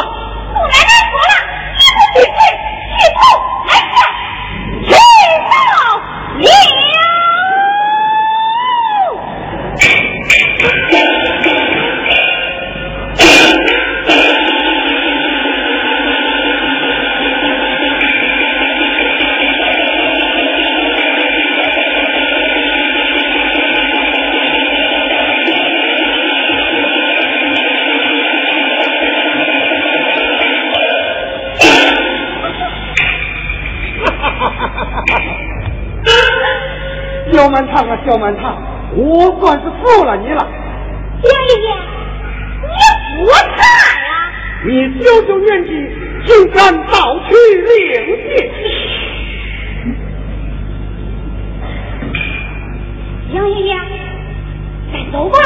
不来赖活了你也不许去小满堂啊，小满堂，我算是服了你了。杨爷爷，你服他呀？你九九年纪，竟敢盗取令箭！杨爷爷，咱走吧。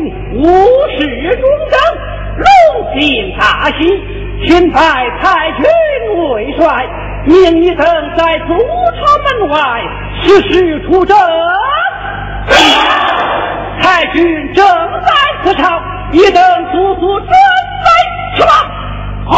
无事中正，龙心大喜，钦派太君为帅，命一等在祖朝门外实时出征。太君正在此朝，一等速速准备出发。好。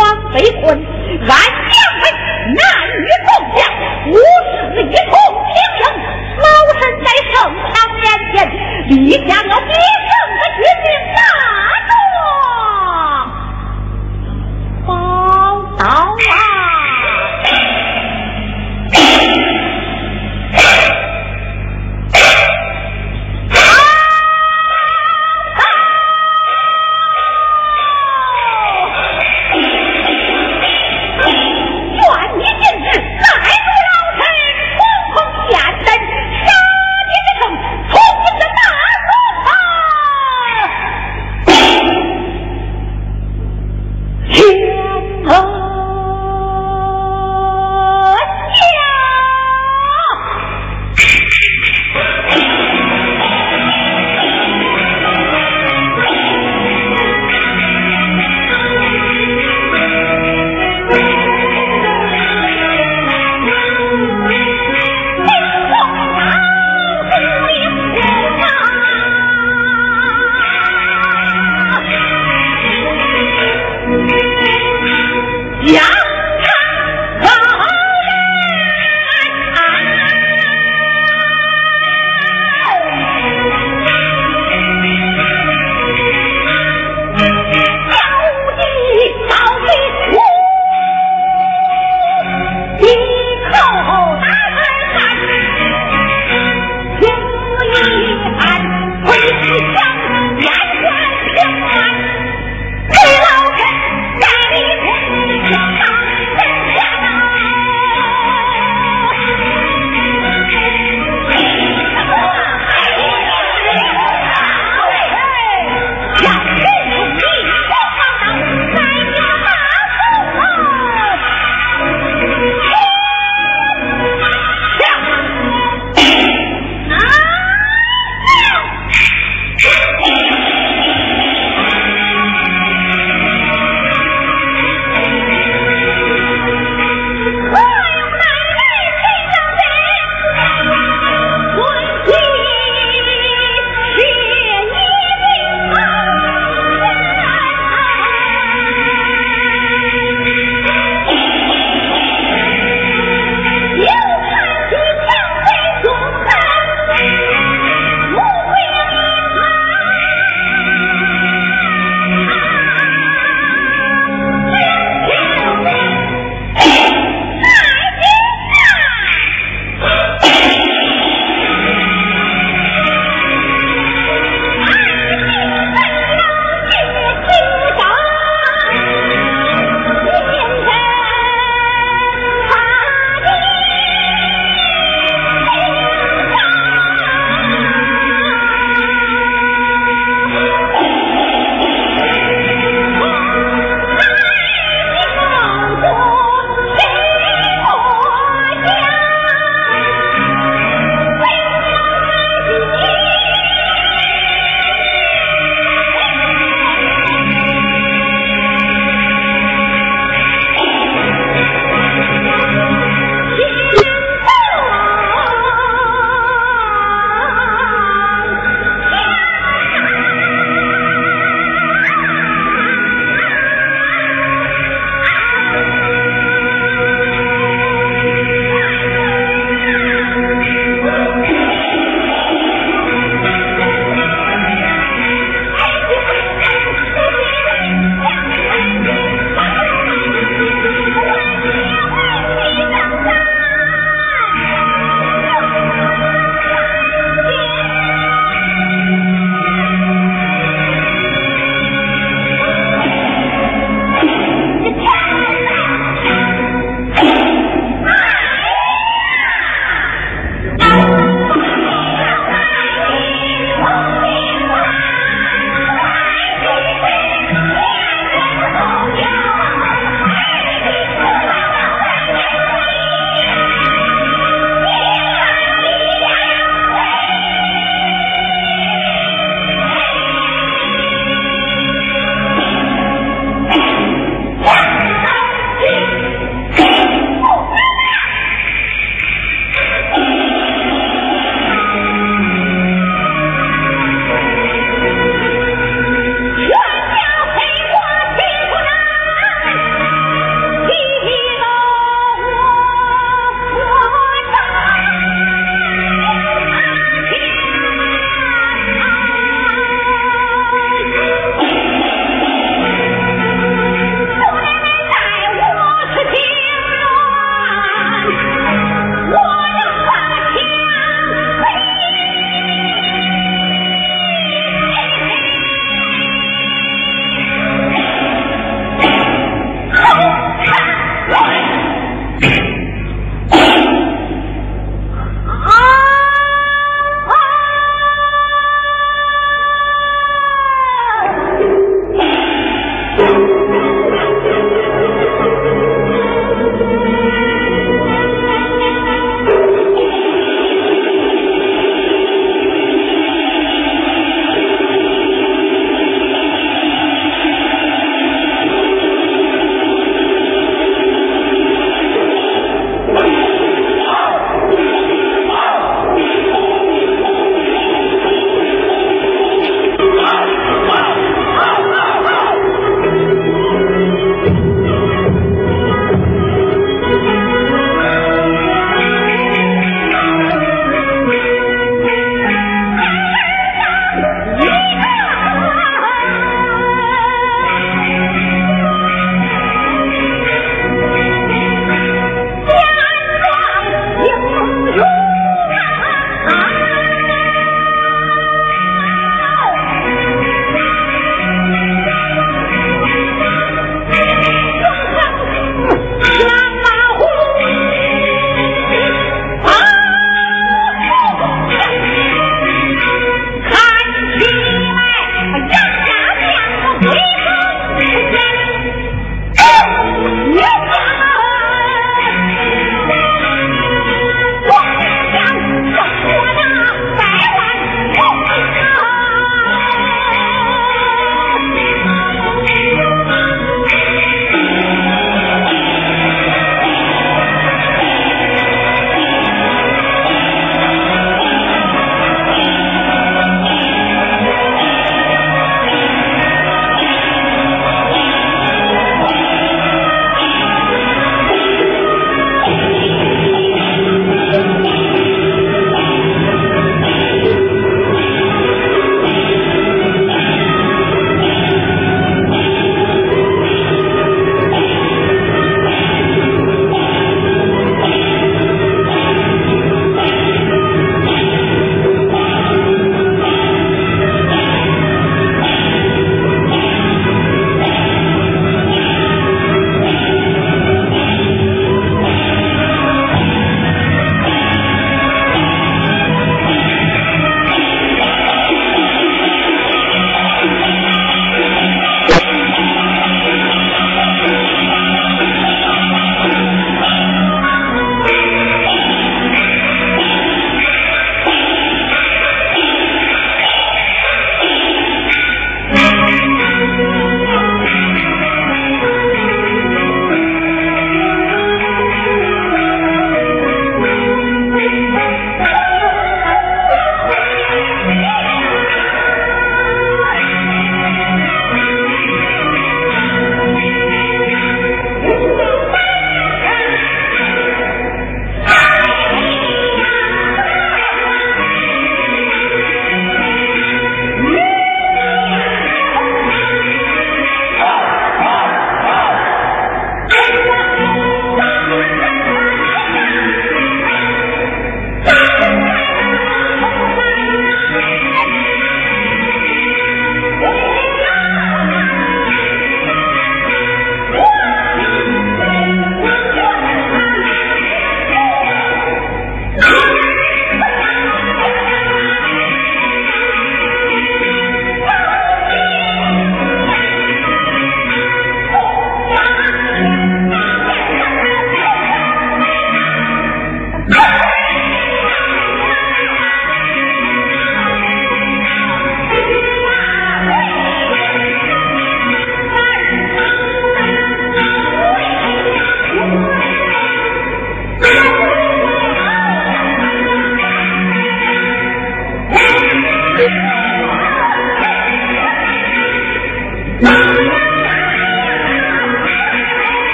文官被困，